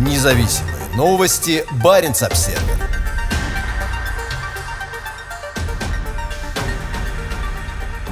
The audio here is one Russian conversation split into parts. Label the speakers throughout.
Speaker 1: Независимые новости. Барин обсерва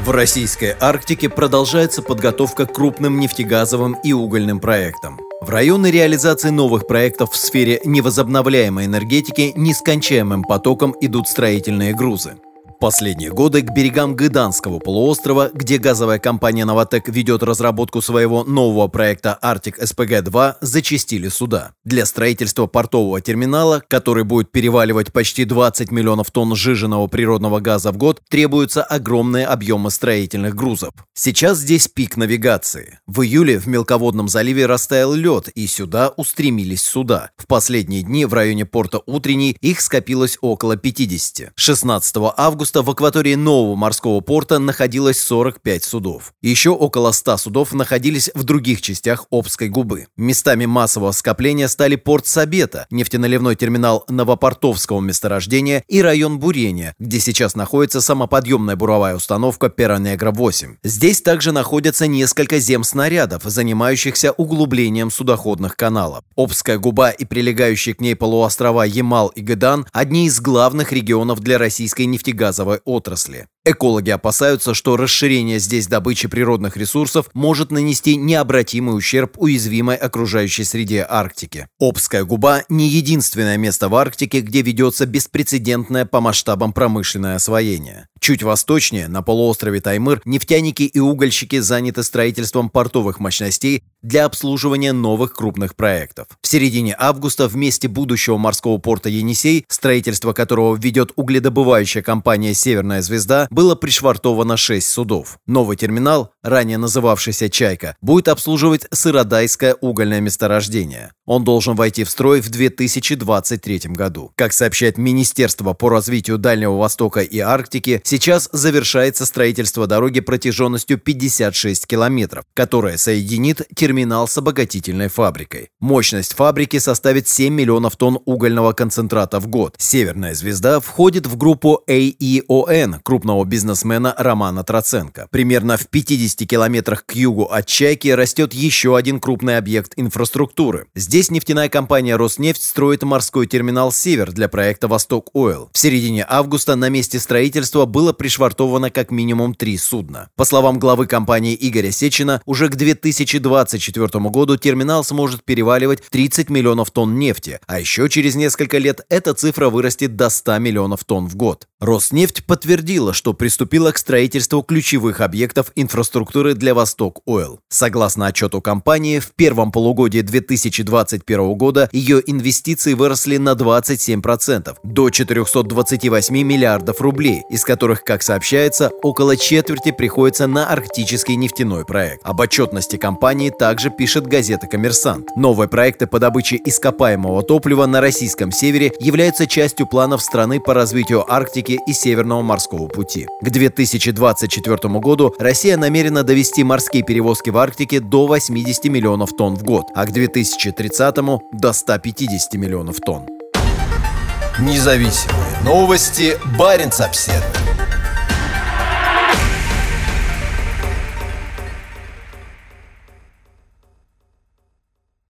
Speaker 1: В российской Арктике продолжается подготовка к крупным нефтегазовым и угольным проектам. В районы реализации новых проектов в сфере невозобновляемой энергетики нескончаемым потоком идут строительные грузы. Последние годы к берегам Гыданского полуострова, где газовая компания «Новотек» ведет разработку своего нового проекта «Арктик СПГ-2», зачистили суда. Для строительства портового терминала, который будет переваливать почти 20 миллионов тонн сжиженного природного газа в год, требуются огромные объемы строительных грузов. Сейчас здесь пик навигации. В июле в мелководном заливе растаял лед, и сюда устремились суда. В последние дни в районе порта Утренний их скопилось около 50. 16 августа августа в акватории нового морского порта находилось 45 судов. Еще около 100 судов находились в других частях Обской губы. Местами массового скопления стали порт Сабета, нефтеналивной терминал Новопортовского месторождения и район Бурения, где сейчас находится самоподъемная буровая установка Перонегра-8. Здесь также находятся несколько земснарядов, занимающихся углублением судоходных каналов. Обская губа и прилегающие к ней полуострова Ямал и Гедан – одни из главных регионов для российской нефтегазовой газовой отрасли. Экологи опасаются, что расширение здесь добычи природных ресурсов может нанести необратимый ущерб уязвимой окружающей среде Арктики. Обская губа – не единственное место в Арктике, где ведется беспрецедентное по масштабам промышленное освоение. Чуть восточнее, на полуострове Таймыр, нефтяники и угольщики заняты строительством портовых мощностей для обслуживания новых крупных проектов. В середине августа в месте будущего морского порта Енисей, строительство которого ведет угледобывающая компания «Северная звезда», было пришвартовано 6 судов. Новый терминал, ранее называвшийся «Чайка», будет обслуживать Сыродайское угольное месторождение. Он должен войти в строй в 2023 году. Как сообщает Министерство по развитию Дальнего Востока и Арктики, сейчас завершается строительство дороги протяженностью 56 километров, которая соединит терминал с обогатительной фабрикой. Мощность фабрики составит 7 миллионов тонн угольного концентрата в год. «Северная звезда» входит в группу AEON крупного бизнесмена Романа Троценко. Примерно в 50 километрах к югу от «Чайки» растет еще один крупный объект инфраструктуры. Здесь Здесь нефтяная компания «Роснефть» строит морской терминал «Север» для проекта «Восток Ойл». В середине августа на месте строительства было пришвартовано как минимум три судна. По словам главы компании Игоря Сечина, уже к 2024 году терминал сможет переваливать 30 миллионов тонн нефти, а еще через несколько лет эта цифра вырастет до 100 миллионов тонн в год. Роснефть подтвердила, что приступила к строительству ключевых объектов инфраструктуры для Восток Ойл. Согласно отчету компании, в первом полугодии 2020 2021 года ее инвестиции выросли на 27%, до 428 миллиардов рублей, из которых, как сообщается, около четверти приходится на арктический нефтяной проект. Об отчетности компании также пишет газета «Коммерсант». Новые проекты по добыче ископаемого топлива на российском севере являются частью планов страны по развитию Арктики и Северного морского пути. К 2024 году Россия намерена довести морские перевозки в Арктике до 80 миллионов тонн в год, а к 2030 2030 до 150 миллионов тонн.
Speaker 2: Независимые новости. Барин обседный.